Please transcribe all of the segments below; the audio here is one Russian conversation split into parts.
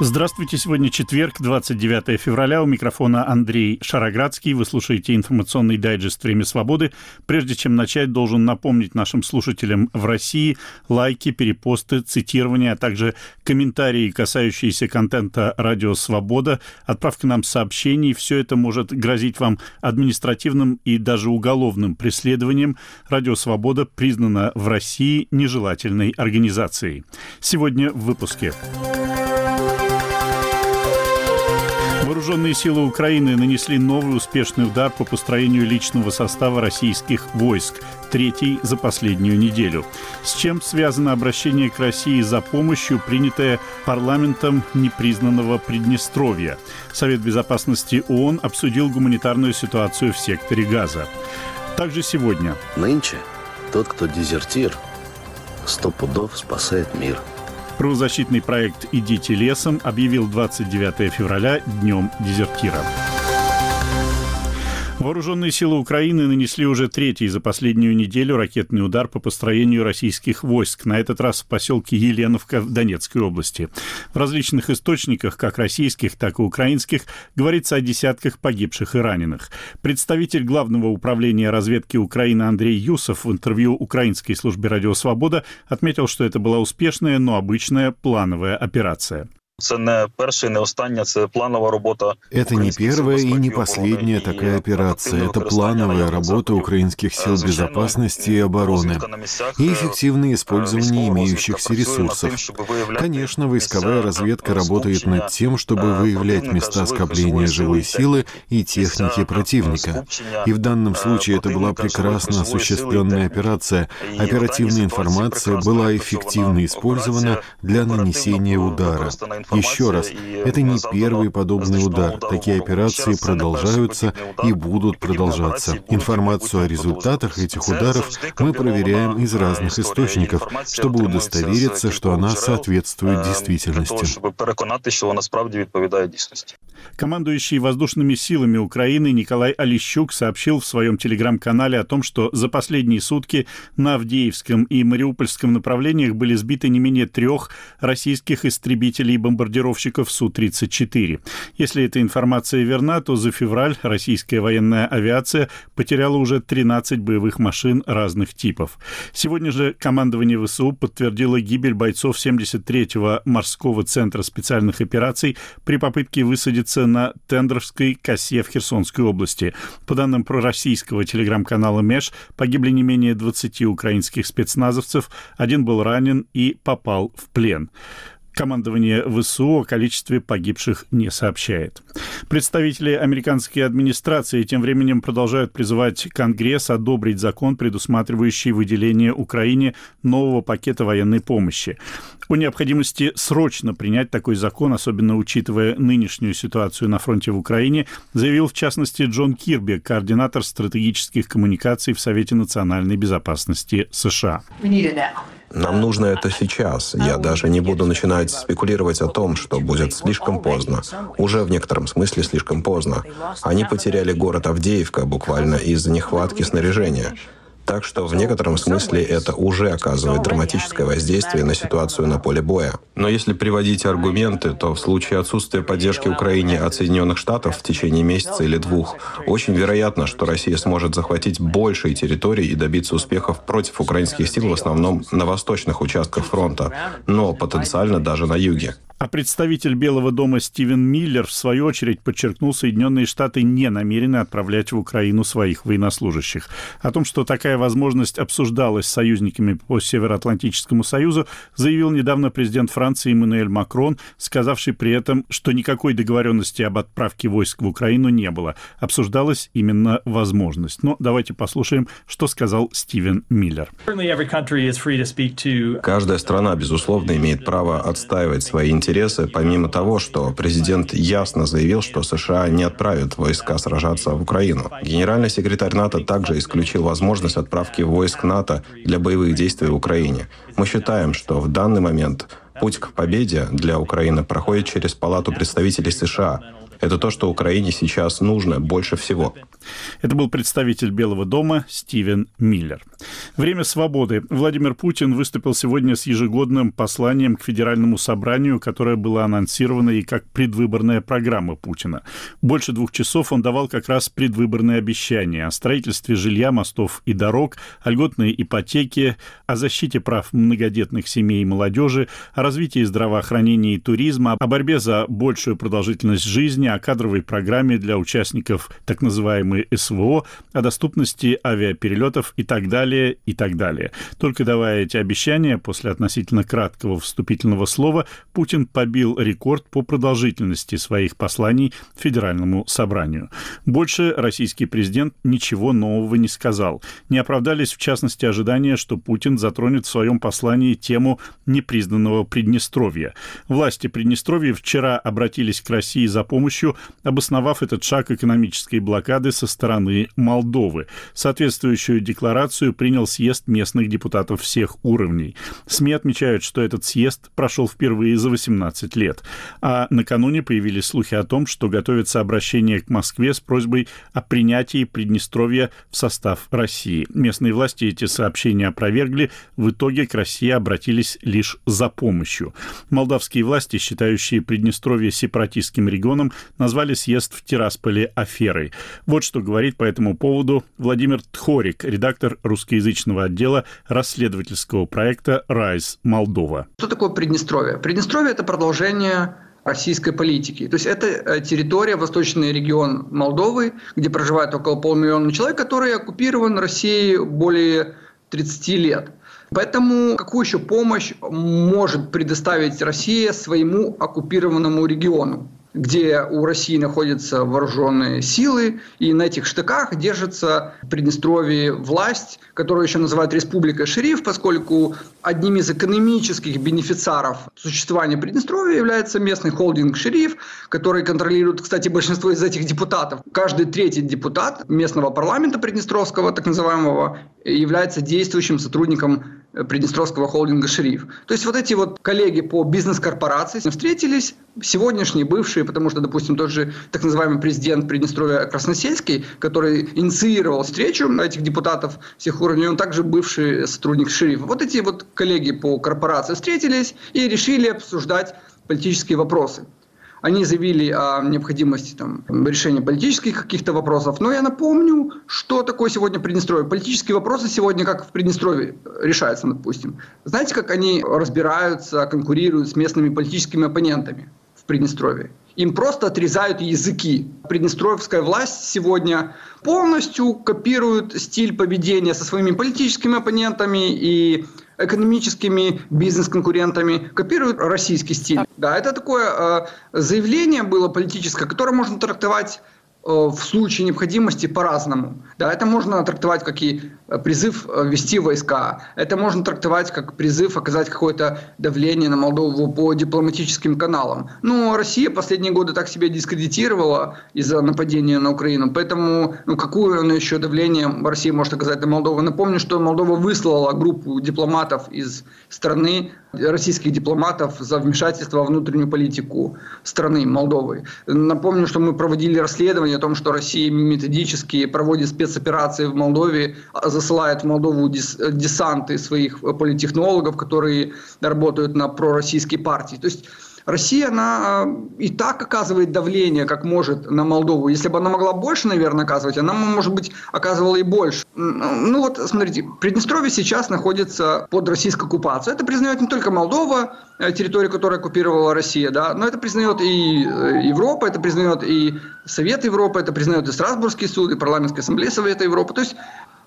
Здравствуйте. Сегодня четверг, 29 февраля. У микрофона Андрей Шароградский. Вы слушаете информационный дайджест «Время свободы». Прежде чем начать, должен напомнить нашим слушателям в России лайки, перепосты, цитирования, а также комментарии, касающиеся контента «Радио Свобода», отправка нам сообщений. Все это может грозить вам административным и даже уголовным преследованием. «Радио Свобода» признана в России нежелательной организацией. Сегодня в выпуске. Вооруженные силы Украины нанесли новый успешный удар по построению личного состава российских войск, третий за последнюю неделю. С чем связано обращение к России за помощью, принятое парламентом непризнанного Приднестровья? Совет безопасности ООН обсудил гуманитарную ситуацию в секторе Газа. Также сегодня. Нынче тот, кто дезертир, сто пудов спасает мир – Правозащитный проект «Идите лесом» объявил 29 февраля Днем дезертира. Вооруженные силы Украины нанесли уже третий за последнюю неделю ракетный удар по построению российских войск, на этот раз в поселке Еленовка в Донецкой области. В различных источниках, как российских, так и украинских, говорится о десятках погибших и раненых. Представитель Главного управления разведки Украины Андрей Юсов в интервью украинской службе «Радио Свобода» отметил, что это была успешная, но обычная плановая операция. Це не перша і не остання, це планова работа. Это не первая и не последняя такая операция. Это плановая работа украинских сил безопасности и обороны и эффективное использование имеющихся ресурсов. Конечно, войсковая разведка работает над тем, чтобы выявлять места скопления живой силы и техники противника. И в данном случае это была прекрасно осуществленная операция. Оперативная информация была эффективно использована для нанесения удара. Еще раз, это не первый подобный удар. Такие операции продолжаются и будут продолжаться. Информацию о результатах этих ударов мы проверяем из разных источников, чтобы удостовериться, что она соответствует действительности. Командующий воздушными силами Украины Николай Олещук сообщил в своем телеграм-канале о том, что за последние сутки на Авдеевском и Мариупольском направлениях были сбиты не менее трех российских истребителей и бомбардировщиков Су-34. Если эта информация верна, то за февраль российская военная авиация потеряла уже 13 боевых машин разных типов. Сегодня же командование ВСУ подтвердило гибель бойцов 73-го морского центра специальных операций при попытке высадиться на Тендровской косе в Херсонской области. По данным пророссийского телеграм-канала МЕШ, погибли не менее 20 украинских спецназовцев, один был ранен и попал в плен. Командование ВСУ о количестве погибших не сообщает. Представители американской администрации тем временем продолжают призывать Конгресс одобрить закон, предусматривающий выделение Украине нового пакета военной помощи. О необходимости срочно принять такой закон, особенно учитывая нынешнюю ситуацию на фронте в Украине, заявил в частности Джон Кирби, координатор стратегических коммуникаций в Совете национальной безопасности США. Нам нужно это сейчас. Я даже не буду начинать спекулировать о том, что будет слишком поздно. Уже в некотором смысле слишком поздно. Они потеряли город Авдеевка буквально из-за нехватки снаряжения. Так что в некотором смысле это уже оказывает драматическое воздействие на ситуацию на поле боя. Но если приводить аргументы, то в случае отсутствия поддержки Украине от Соединенных Штатов в течение месяца или двух, очень вероятно, что Россия сможет захватить большие территории и добиться успехов против украинских сил в основном на восточных участках фронта, но потенциально даже на юге. А представитель Белого дома Стивен Миллер, в свою очередь, подчеркнул, Соединенные Штаты не намерены отправлять в Украину своих военнослужащих. О том, что такая возможность обсуждалась с союзниками по Североатлантическому Союзу, заявил недавно президент Франции Эммануэль Макрон, сказавший при этом, что никакой договоренности об отправке войск в Украину не было. Обсуждалась именно возможность. Но давайте послушаем, что сказал Стивен Миллер. Каждая страна, безусловно, имеет право отстаивать свои интересы интересы, помимо того, что президент ясно заявил, что США не отправят войска сражаться в Украину. Генеральный секретарь НАТО также исключил возможность отправки войск НАТО для боевых действий в Украине. Мы считаем, что в данный момент путь к победе для Украины проходит через Палату представителей США. Это то, что Украине сейчас нужно больше всего. Это был представитель Белого дома Стивен Миллер. Время свободы. Владимир Путин выступил сегодня с ежегодным посланием к Федеральному собранию, которое было анонсировано и как предвыборная программа Путина. Больше двух часов он давал как раз предвыборные обещания о строительстве жилья, мостов и дорог, о льготной ипотеке, о защите прав многодетных семей и молодежи, о развитии здравоохранения и туризма, о борьбе за большую продолжительность жизни, о кадровой программе для участников так называемой СВО, о доступности авиаперелетов и так далее, и так далее. Только давая эти обещания, после относительно краткого вступительного слова, Путин побил рекорд по продолжительности своих посланий Федеральному собранию. Больше российский президент ничего нового не сказал. Не оправдались, в частности, ожидания, что Путин затронет в своем послании тему непризнанного Приднестровья. Власти Приднестровья вчера обратились к России за помощью, обосновав этот шаг экономической блокады со стороны Молдовы. Соответствующую декларацию принял съезд местных депутатов всех уровней. СМИ отмечают, что этот съезд прошел впервые за 18 лет. А накануне появились слухи о том, что готовится обращение к Москве с просьбой о принятии Приднестровья в состав России. Местные власти эти сообщения опровергли. В итоге к России обратились лишь за помощью. Молдавские власти, считающие Приднестровье сепаратистским регионом, назвали съезд в Тирасполе аферой. Вот что говорит по этому поводу Владимир Тхорик, редактор русскоязычного отдела расследовательского проекта «Райс Молдова». Что такое Приднестровье? Приднестровье – это продолжение российской политики. То есть это э, территория, восточный регион Молдовы, где проживает около полмиллиона человек, который оккупирован Россией более 30 лет. Поэтому какую еще помощь может предоставить Россия своему оккупированному региону? Где у России находятся вооруженные силы, и на этих штыках держится в Приднестровье власть, которую еще называют Республика Шериф, поскольку одним из экономических бенефициаров существования Приднестровья является местный холдинг Шериф, который контролирует, кстати, большинство из этих депутатов. Каждый третий депутат местного парламента Приднестровского, так называемого, является действующим сотрудником Приднестровского холдинга «Шериф». То есть вот эти вот коллеги по бизнес-корпорации встретились, сегодняшние, бывшие, потому что, допустим, тот же так называемый президент Приднестровья Красносельский, который инициировал встречу этих депутатов всех уровней, он также бывший сотрудник «Шерифа». Вот эти вот коллеги по корпорации встретились и решили обсуждать политические вопросы. Они заявили о необходимости там, решения политических каких-то вопросов. Но я напомню, что такое сегодня Приднестровье. Политические вопросы сегодня, как в Приднестровье, решаются, допустим. Знаете, как они разбираются, конкурируют с местными политическими оппонентами в Приднестровье? Им просто отрезают языки. Приднестровская власть сегодня полностью копирует стиль поведения со своими политическими оппонентами и экономическими бизнес-конкурентами, копируют российский стиль. Да, это такое э, заявление было политическое, которое можно трактовать в случае необходимости по-разному. Да, это можно трактовать как и э, призыв э, ввести войска, это можно трактовать как призыв оказать какое-то давление на Молдову по дипломатическим каналам. Но Россия последние годы так себя дискредитировала из-за нападения на Украину, поэтому ну, какое оно еще давление Россия может оказать на Молдову? Напомню, что Молдова выслала группу дипломатов из страны, российских дипломатов за вмешательство во внутреннюю политику страны Молдовы. Напомню, что мы проводили расследование о том, что Россия методически проводит спецоперации в Молдове, а засылает в Молдову десанты своих политтехнологов, которые работают на пророссийские партии. То есть Россия, она э, и так оказывает давление, как может, на Молдову. Если бы она могла больше, наверное, оказывать, она, может быть, оказывала и больше. Ну вот, смотрите, Приднестровье сейчас находится под российской оккупацией. Это признает не только Молдова, э, территорию, которую оккупировала Россия, да, но это признает и э, Европа, это признает и Совет Европы, это признает и Страсбургский суд, и Парламентская ассамблея Совета Европы. То есть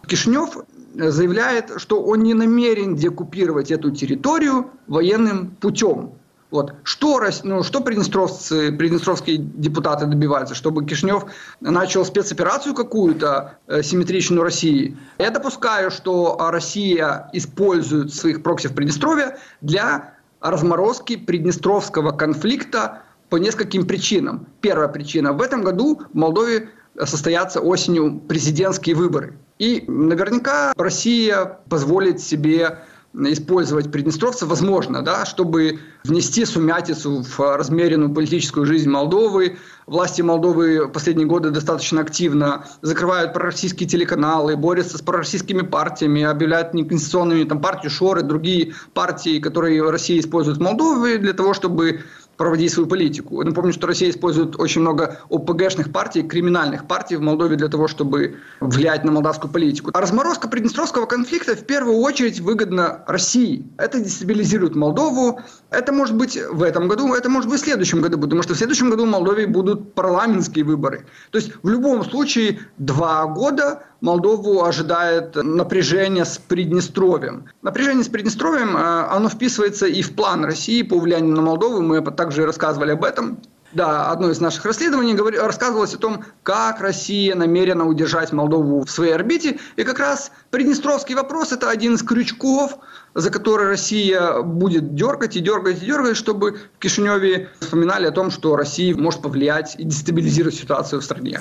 Кишинев заявляет, что он не намерен декупировать эту территорию военным путем. Вот. Что, ну, что приднестровцы, приднестровские депутаты добиваются? Чтобы Кишнев начал спецоперацию какую-то, э, симметричную России. Я допускаю, что Россия использует своих прокси в Приднестровье для разморозки приднестровского конфликта по нескольким причинам. Первая причина. В этом году в Молдове состоятся осенью президентские выборы. И наверняка Россия позволит себе использовать приднестровцев, возможно, да, чтобы внести сумятицу в размеренную политическую жизнь Молдовы. Власти Молдовы последние годы достаточно активно закрывают пророссийские телеканалы, борются с пророссийскими партиями, объявляют неконституционными там, партию Шоры, другие партии, которые Россия использует в Молдове для того, чтобы проводить свою политику. Напомню, что Россия использует очень много ОПГшных партий, криминальных партий в Молдове для того, чтобы влиять на молдавскую политику. А разморозка Приднестровского конфликта в первую очередь выгодна России. Это дестабилизирует Молдову. Это может быть в этом году, это может быть в следующем году, потому что в следующем году в Молдове будут парламентские выборы. То есть в любом случае два года Молдову ожидает напряжение с Приднестровьем. Напряжение с Приднестровьем, э, оно вписывается и в план России по влиянию на Молдову. Мы также рассказывали об этом. Да, одно из наших расследований говори, рассказывалось о том, как Россия намерена удержать Молдову в своей орбите. И как раз Приднестровский вопрос – это один из крючков, за который Россия будет дергать и дергать и дергать, чтобы в Кишиневе вспоминали о том, что Россия может повлиять и дестабилизировать ситуацию в стране.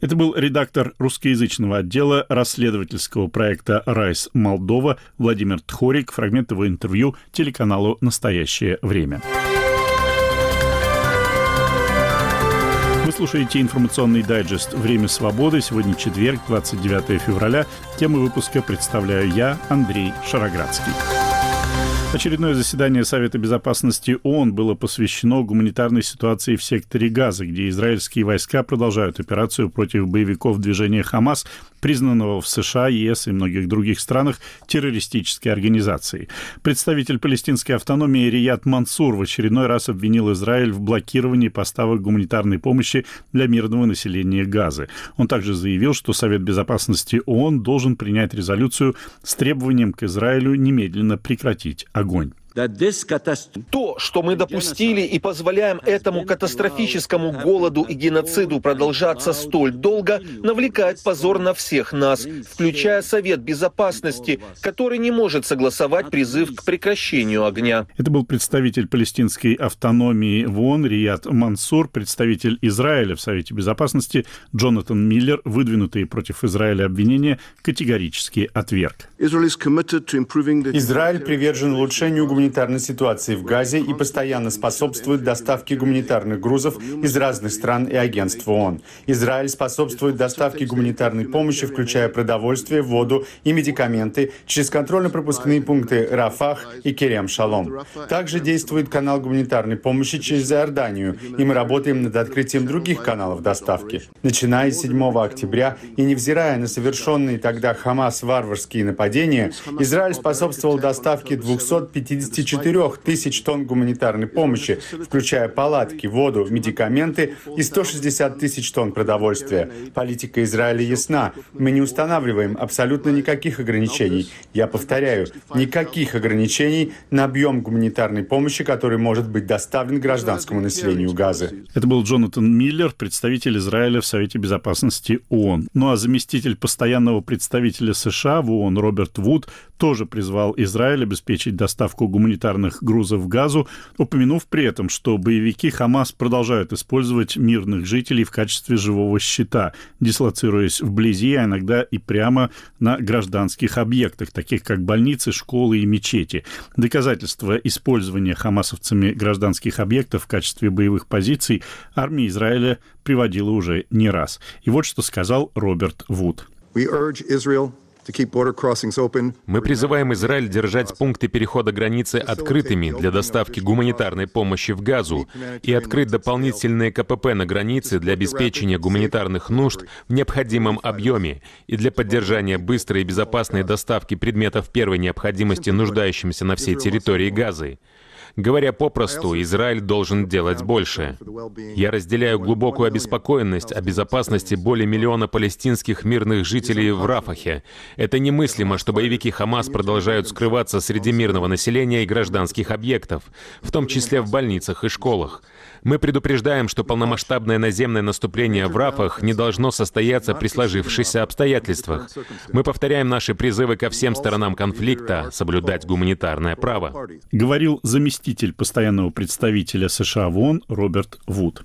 Это был редактор русскоязычного отдела расследовательского проекта «Райс Молдова» Владимир Тхорик. Фрагмент его интервью телеканалу «Настоящее время». Вы слушаете информационный дайджест «Время свободы». Сегодня четверг, 29 февраля. Тему выпуска представляю я, Андрей Шароградский. Очередное заседание Совета безопасности ООН было посвящено гуманитарной ситуации в секторе Газа, где израильские войска продолжают операцию против боевиков движения «Хамас», признанного в США, ЕС и многих других странах террористической организацией. Представитель палестинской автономии Рият Мансур в очередной раз обвинил Израиль в блокировании поставок гуманитарной помощи для мирного населения Газы. Он также заявил, что Совет безопасности ООН должен принять резолюцию с требованием к Израилю немедленно прекратить огонь. То, что мы допустили и позволяем этому катастрофическому голоду и геноциду продолжаться столь долго, навлекает позор на всех нас, включая Совет Безопасности, который не может согласовать призыв к прекращению огня. Это был представитель палестинской автономии в ООН Рият Мансур, представитель Израиля в Совете Безопасности Джонатан Миллер, выдвинутые против Израиля обвинения, категорически отверг. Израиль привержен улучшению гуманитарной гуманитарной ситуации в Газе и постоянно способствует доставке гуманитарных грузов из разных стран и агентств ООН. Израиль способствует доставке гуманитарной помощи, включая продовольствие, воду и медикаменты, через контрольно-пропускные пункты Рафах и Керем Шалом. Также действует канал гуманитарной помощи через Иорданию, и мы работаем над открытием других каналов доставки. Начиная с 7 октября и невзирая на совершенные тогда Хамас варварские нападения, Израиль способствовал доставке 250 24 тысяч тонн гуманитарной помощи, включая палатки, воду, медикаменты и 160 тысяч тонн продовольствия. Политика Израиля ясна. Мы не устанавливаем абсолютно никаких ограничений. Я повторяю, никаких ограничений на объем гуманитарной помощи, который может быть доставлен гражданскому населению Газы. Это был Джонатан Миллер, представитель Израиля в Совете Безопасности ООН. Ну а заместитель постоянного представителя США в ООН Роберт Вуд тоже призвал Израиль обеспечить доставку гуманитарных грузов в Газу, упомянув при этом, что боевики Хамас продолжают использовать мирных жителей в качестве живого щита, дислоцируясь вблизи, а иногда и прямо на гражданских объектах, таких как больницы, школы и мечети. Доказательства использования хамасовцами гражданских объектов в качестве боевых позиций армия Израиля приводила уже не раз. И вот что сказал Роберт Вуд. Мы призываем Израиль держать пункты перехода границы открытыми для доставки гуманитарной помощи в Газу и открыть дополнительные КПП на границе для обеспечения гуманитарных нужд в необходимом объеме и для поддержания быстрой и безопасной доставки предметов первой необходимости нуждающимся на всей территории Газы. Говоря попросту, Израиль должен делать больше. Я разделяю глубокую обеспокоенность о безопасности более миллиона палестинских мирных жителей в Рафахе. Это немыслимо, что боевики Хамас продолжают скрываться среди мирного населения и гражданских объектов, в том числе в больницах и школах. Мы предупреждаем, что полномасштабное наземное наступление в Рафах не должно состояться при сложившихся обстоятельствах. Мы повторяем наши призывы ко всем сторонам конфликта соблюдать гуманитарное право. Говорил заместитель постоянного представителя США в ООН Роберт Вуд.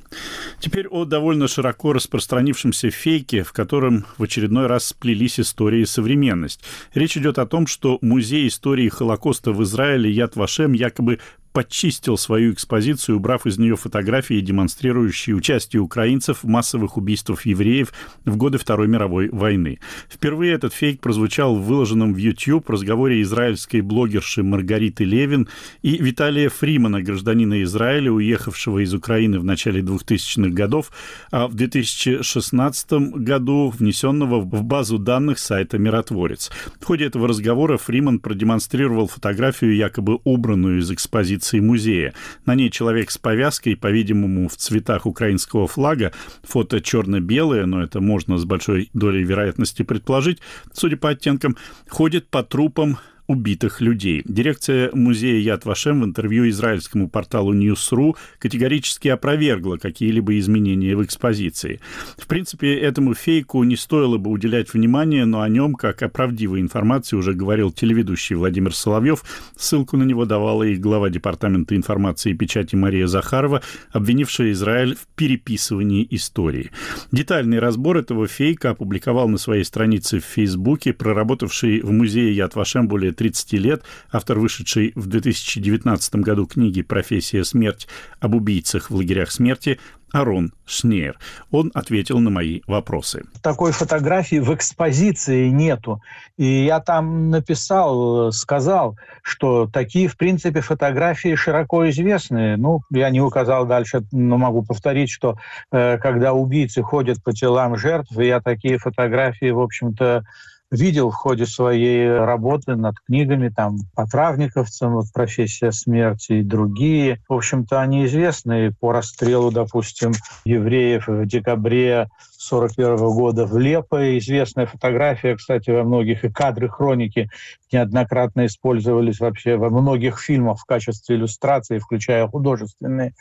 Теперь о довольно широко распространившемся фейке, в котором в очередной раз сплелись истории и современность. Речь идет о том, что Музей истории Холокоста в Израиле Яд Вашем якобы подчистил свою экспозицию, убрав из нее фотографии, демонстрирующие участие украинцев в массовых убийствах евреев в годы Второй мировой войны. Впервые этот фейк прозвучал в выложенном в YouTube разговоре израильской блогерши Маргариты Левин и Виталия Фримана, гражданина Израиля, уехавшего из Украины в начале 2000-х годов, а в 2016 году внесенного в базу данных сайта «Миротворец». В ходе этого разговора Фриман продемонстрировал фотографию, якобы убранную из экспозиции экспозиции музея. На ней человек с повязкой, по-видимому, в цветах украинского флага. Фото черно-белое, но это можно с большой долей вероятности предположить, судя по оттенкам, ходит по трупам убитых людей. Дирекция музея Яд Вашем в интервью израильскому порталу News.ru категорически опровергла какие-либо изменения в экспозиции. В принципе, этому фейку не стоило бы уделять внимание, но о нем, как о правдивой информации, уже говорил телеведущий Владимир Соловьев. Ссылку на него давала и глава Департамента информации и печати Мария Захарова, обвинившая Израиль в переписывании истории. Детальный разбор этого фейка опубликовал на своей странице в Фейсбуке проработавший в музее Яд Вашем более 30 лет, автор вышедшей в 2019 году книги «Профессия смерть» об убийцах в лагерях смерти, Арон Шнейр. Он ответил на мои вопросы. Такой фотографии в экспозиции нету. И я там написал, сказал, что такие, в принципе, фотографии широко известны. Ну, я не указал дальше, но могу повторить, что э, когда убийцы ходят по телам жертв, я такие фотографии, в общем-то, видел в ходе своей работы над книгами, там, по травниковцам, вот, «Профессия смерти» и другие. В общем-то, они известны по расстрелу, допустим, евреев в декабре 41 года в Лепо. Известная фотография, кстати, во многих и кадры хроники неоднократно использовались вообще во многих фильмах в качестве иллюстрации, включая художественные,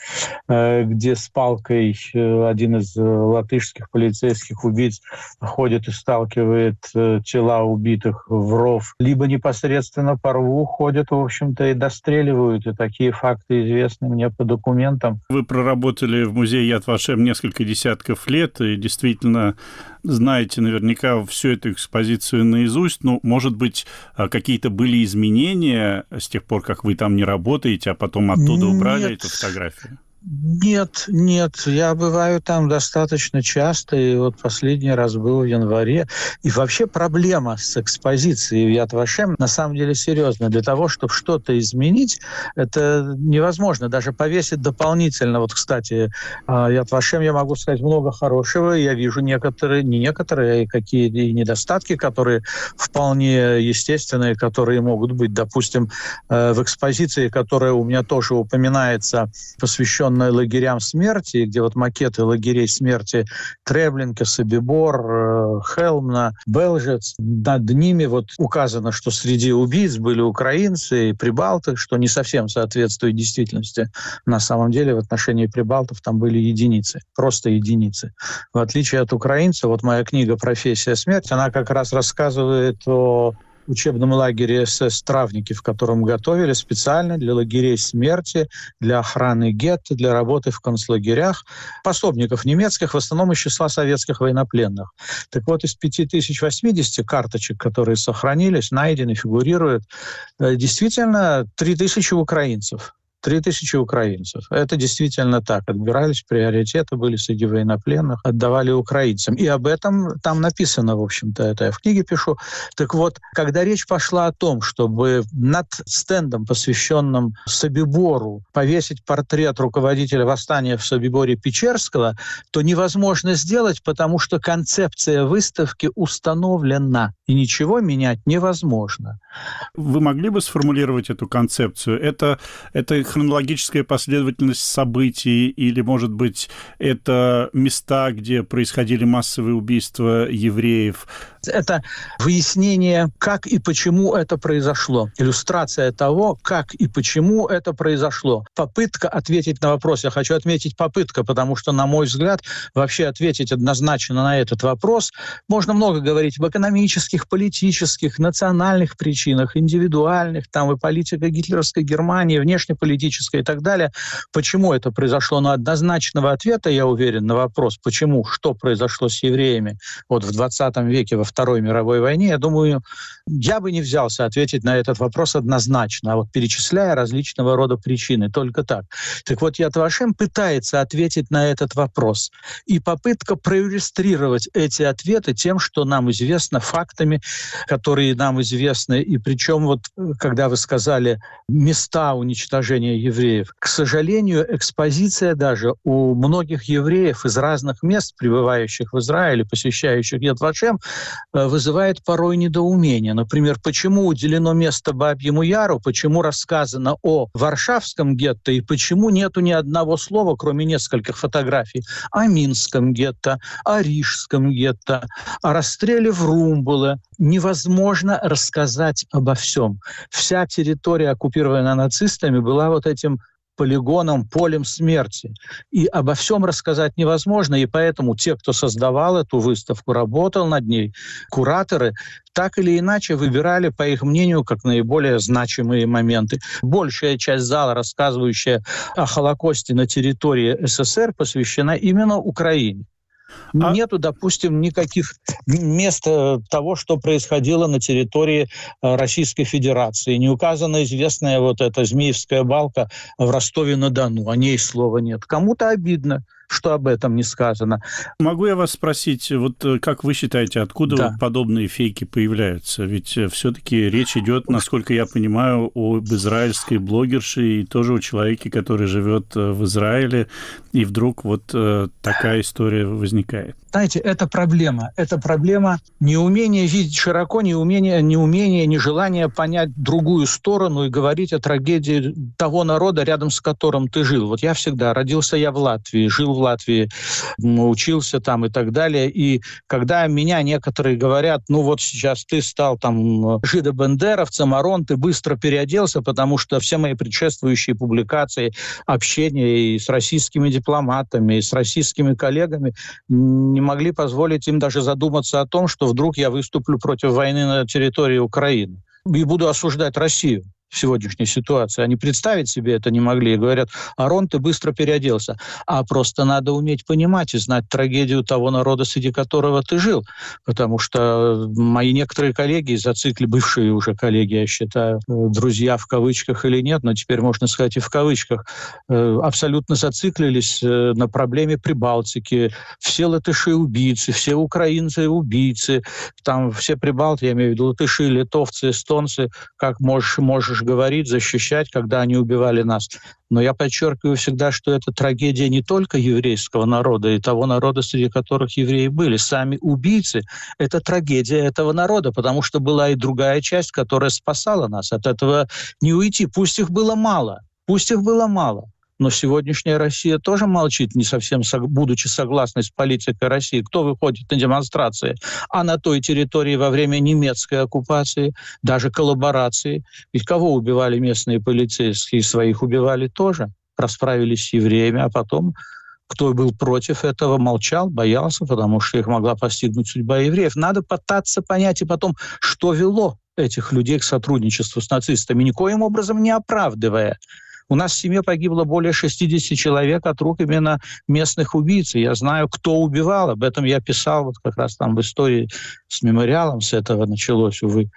э, где с палкой э, один из э, латышских полицейских убийц ходит и сталкивает тела убитых в ров, либо непосредственно по рву ходят, в общем-то, и достреливают. И такие факты известны мне по документам. Вы проработали в музее Яд Вашем несколько десятков лет, и действительно знаете наверняка всю эту экспозицию наизусть. Ну, может быть, а, какие-то были изменения с тех пор, как вы там не работаете, а потом оттуда убрали Нет. эту фотографию? Нет, нет, я бываю там достаточно часто, и вот последний раз был в январе. И вообще проблема с экспозицией в Яд Вашем на самом деле серьезная. Для того, чтобы что-то изменить, это невозможно. Даже повесить дополнительно. Вот, кстати, а, Яд Вашем я могу сказать много хорошего. Я вижу некоторые, не некоторые, а какие недостатки, которые вполне естественные, которые могут быть. Допустим, э, в экспозиции, которая у меня тоже упоминается, посвященная посвященная лагерям смерти, где вот макеты лагерей смерти Треблинка, Собибор, э, Хелмна, Белжец. Над ними вот указано, что среди убийц были украинцы и прибалты, что не совсем соответствует действительности. На самом деле в отношении прибалтов там были единицы, просто единицы. В отличие от украинцев, вот моя книга «Профессия смерти», она как раз рассказывает о учебном лагере СС «Травники», в котором готовили специально для лагерей смерти, для охраны гетто, для работы в концлагерях пособников немецких, в основном из числа советских военнопленных. Так вот, из 5080 карточек, которые сохранились, найдены, фигурируют, э, действительно 3000 украинцев. Три тысячи украинцев. Это действительно так. Отбирались, приоритеты были среди военнопленных, отдавали украинцам. И об этом там написано, в общем-то, это я в книге пишу. Так вот, когда речь пошла о том, чтобы над стендом, посвященным Собибору, повесить портрет руководителя восстания в Собиборе Печерского, то невозможно сделать, потому что концепция выставки установлена, и ничего менять невозможно. Вы могли бы сформулировать эту концепцию? Это, это хронологическая последовательность событий, или, может быть, это места, где происходили массовые убийства евреев? Это выяснение, как и почему это произошло. Иллюстрация того, как и почему это произошло. Попытка ответить на вопрос. Я хочу отметить попытка, потому что, на мой взгляд, вообще ответить однозначно на этот вопрос можно много говорить об экономических, политических, национальных причинах, индивидуальных, там и политика гитлеровской Германии, внешнеполитическая и так далее. Почему это произошло? Но однозначного ответа, я уверен, на вопрос, почему, что произошло с евреями вот в 20 веке, во Второй мировой войне, я думаю, я бы не взялся ответить на этот вопрос однозначно, а вот перечисляя различного рода причины, только так. Так вот, Яд Вашем пытается ответить на этот вопрос. И попытка проиллюстрировать эти ответы тем, что нам известно, фактами, которые нам известны. И причем вот, когда вы сказали места уничтожения евреев, к сожалению, экспозиция даже у многих евреев из разных мест, пребывающих в Израиле, посещающих Яд Э, вызывает порой недоумение. Например, почему уделено место Бабьему Яру, почему рассказано о Варшавском гетто и почему нету ни одного слова, кроме нескольких фотографий, о Минском гетто, о Рижском гетто, о расстреле в Румбуле. Невозможно рассказать обо всем. Вся территория, оккупированная нацистами, была вот этим полигоном, полем смерти. И обо всем рассказать невозможно, и поэтому те, кто создавал эту выставку, работал над ней, кураторы, так или иначе выбирали, по их мнению, как наиболее значимые моменты. Большая часть зала, рассказывающая о Холокосте на территории СССР, посвящена именно Украине. А... Нету, допустим, никаких мест э, того, что происходило на территории э, Российской Федерации. Не указана известная вот эта Змеевская балка в Ростове-на-Дону. О ней слова нет. Кому-то обидно что об этом не сказано. Могу я вас спросить, вот э, как вы считаете, откуда да. вот подобные фейки появляются? Ведь э, все-таки речь идет, насколько я понимаю, об израильской блогерше и тоже о человеке, который живет э, в Израиле, и вдруг вот такая история возникает. Знаете, это проблема. Это проблема неумения видеть широко, неумения, неумения, нежелания понять другую сторону и говорить о трагедии того народа, рядом с которым ты жил. Вот я всегда родился я в Латвии, жил в Латвии, учился там и так далее. И когда меня некоторые говорят, ну вот сейчас ты стал там жидобендеровцем, Арон, ты быстро переоделся, потому что все мои предшествующие публикации, общение и с российскими дипломатами, и с российскими коллегами не могли позволить им даже задуматься о том, что вдруг я выступлю против войны на территории Украины и буду осуждать Россию в сегодняшней ситуации. Они представить себе это не могли и говорят, Арон, ты быстро переоделся. А просто надо уметь понимать и знать трагедию того народа, среди которого ты жил. Потому что мои некоторые коллеги, зацикли, бывшие уже коллеги, я считаю, друзья в кавычках или нет, но теперь можно сказать и в кавычках, э, абсолютно зациклились э, на проблеме Прибалтики. Все латыши убийцы, все украинцы убийцы, там все прибалты, я имею в виду латыши, литовцы, эстонцы, как можешь, можешь можешь говорить, защищать, когда они убивали нас. Но я подчеркиваю всегда, что это трагедия не только еврейского народа и того народа, среди которых евреи были. Сами убийцы — это трагедия этого народа, потому что была и другая часть, которая спасала нас. От этого не уйти. Пусть их было мало. Пусть их было мало. Но сегодняшняя Россия тоже молчит, не совсем будучи согласной с политикой России. Кто выходит на демонстрации? А на той территории во время немецкой оккупации, даже коллаборации. Ведь кого убивали местные полицейские? Своих убивали тоже. Расправились с евреями, а потом кто был против этого, молчал, боялся, потому что их могла постигнуть судьба евреев. Надо пытаться понять и потом, что вело этих людей к сотрудничеству с нацистами, никоим образом не оправдывая у нас в семье погибло более 60 человек от рук именно местных убийц. я знаю, кто убивал. Об этом я писал вот как раз там в истории с мемориалом. С этого началось, увы.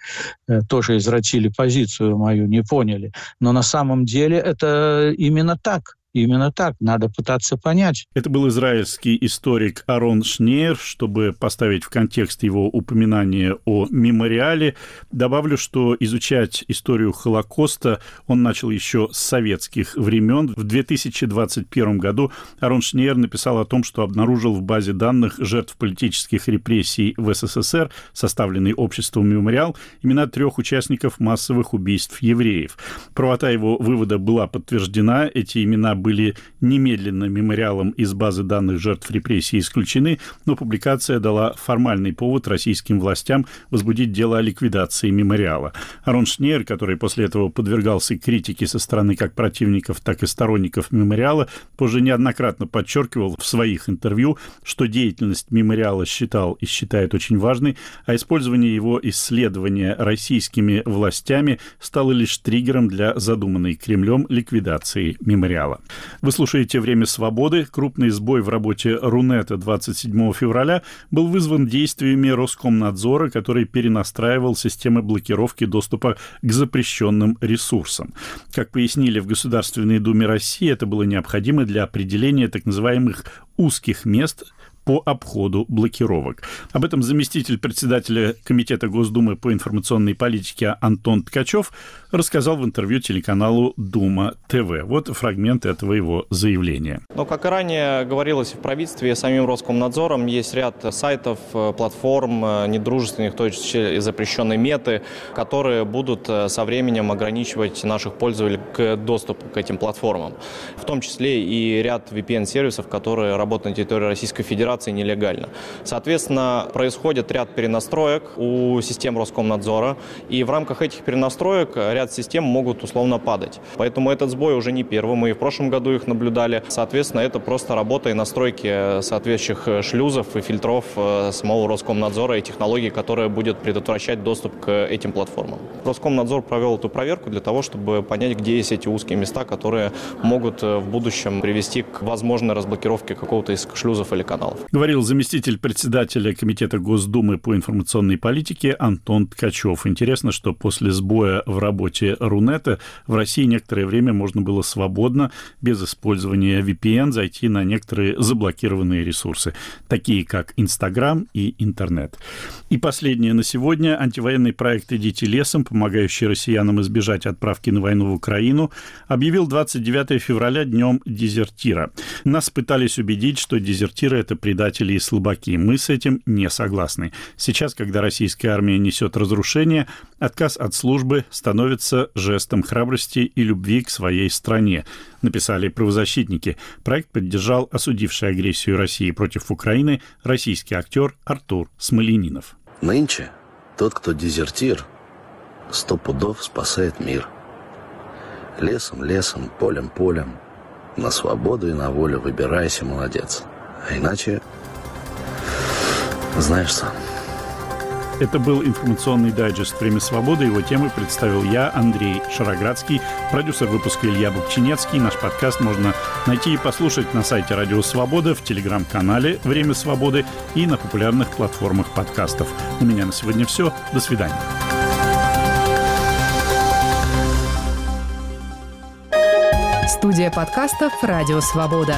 Э, тоже извратили позицию мою, не поняли. Но на самом деле это именно так. Именно так, надо пытаться понять. Это был израильский историк Арон Шнейр. Чтобы поставить в контекст его упоминания о мемориале, добавлю, что изучать историю Холокоста он начал еще с советских времен. В 2021 году Арон Шнейр написал о том, что обнаружил в базе данных жертв политических репрессий в СССР, составленной обществом «Мемориал», имена трех участников массовых убийств евреев. Правота его вывода была подтверждена. Эти имена были немедленно мемориалом из базы данных жертв репрессий исключены, но публикация дала формальный повод российским властям возбудить дело о ликвидации мемориала. Арон Шнейр, который после этого подвергался критике со стороны как противников, так и сторонников мемориала, позже неоднократно подчеркивал в своих интервью, что деятельность мемориала считал и считает очень важной, а использование его исследования российскими властями стало лишь триггером для задуманной Кремлем ликвидации мемориала. Вы слушаете «Время свободы». Крупный сбой в работе Рунета 27 февраля был вызван действиями Роскомнадзора, который перенастраивал системы блокировки доступа к запрещенным ресурсам. Как пояснили в Государственной Думе России, это было необходимо для определения так называемых узких мест по обходу блокировок. Об этом заместитель председателя Комитета Госдумы по информационной политике Антон Ткачев рассказал в интервью телеканалу Дума ТВ. Вот фрагмент этого его заявления. Но, как и ранее говорилось в правительстве, самим Роскомнадзором есть ряд сайтов, э, платформ, э, недружественных, то есть запрещенной меты, которые будут э, со временем ограничивать наших пользователей к доступу к этим платформам. В том числе и ряд VPN-сервисов, которые работают на территории Российской Федерации нелегально. Соответственно, происходит ряд перенастроек у систем Роскомнадзора, и в рамках этих перенастроек ряд систем могут условно падать. Поэтому этот сбой уже не первый, мы и в прошлом году их наблюдали. Соответственно, это просто работа и настройки соответствующих э, шлюзов и фильтров э, самого Роскомнадзора и технологий, которая будет предотвращать доступ к этим платформам. Роскомнадзор провел эту проверку для того, чтобы понять, где есть эти узкие места, которые могут э, в будущем привести к возможной разблокировке какого-то из шлюзов или каналов. Говорил заместитель председателя Комитета Госдумы по информационной политике Антон Ткачев. Интересно, что после сбоя в работе Рунета в России некоторое время можно было свободно, без использования VPN, зайти на некоторые заблокированные ресурсы, такие как Инстаграм и интернет. И последнее на сегодня. Антивоенный проект «Идите лесом», помогающий россиянам избежать отправки на войну в Украину, объявил 29 февраля днем дезертира. Нас пытались убедить, что дезертиры – это предатели и слабаки. Мы с этим не согласны. Сейчас, когда российская армия несет разрушение, отказ от службы становится жестом храбрости и любви к своей стране, написали правозащитники. Проект поддержал осудивший агрессию России против Украины российский актер Артур Смоленинов. Нынче тот, кто дезертир, сто пудов спасает мир. Лесом, лесом, полем, полем. На свободу и на волю выбирайся, молодец. А иначе, знаешь сам. Это был информационный дайджест «Время свободы». Его темы представил я, Андрей Шароградский, продюсер выпуска Илья Бубчинецкий. Наш подкаст можно найти и послушать на сайте Радио Свобода, в телеграм-канале «Время свободы» и на популярных платформах подкастов. У меня на сегодня все. До свидания. Студия подкастов «Радио Свобода».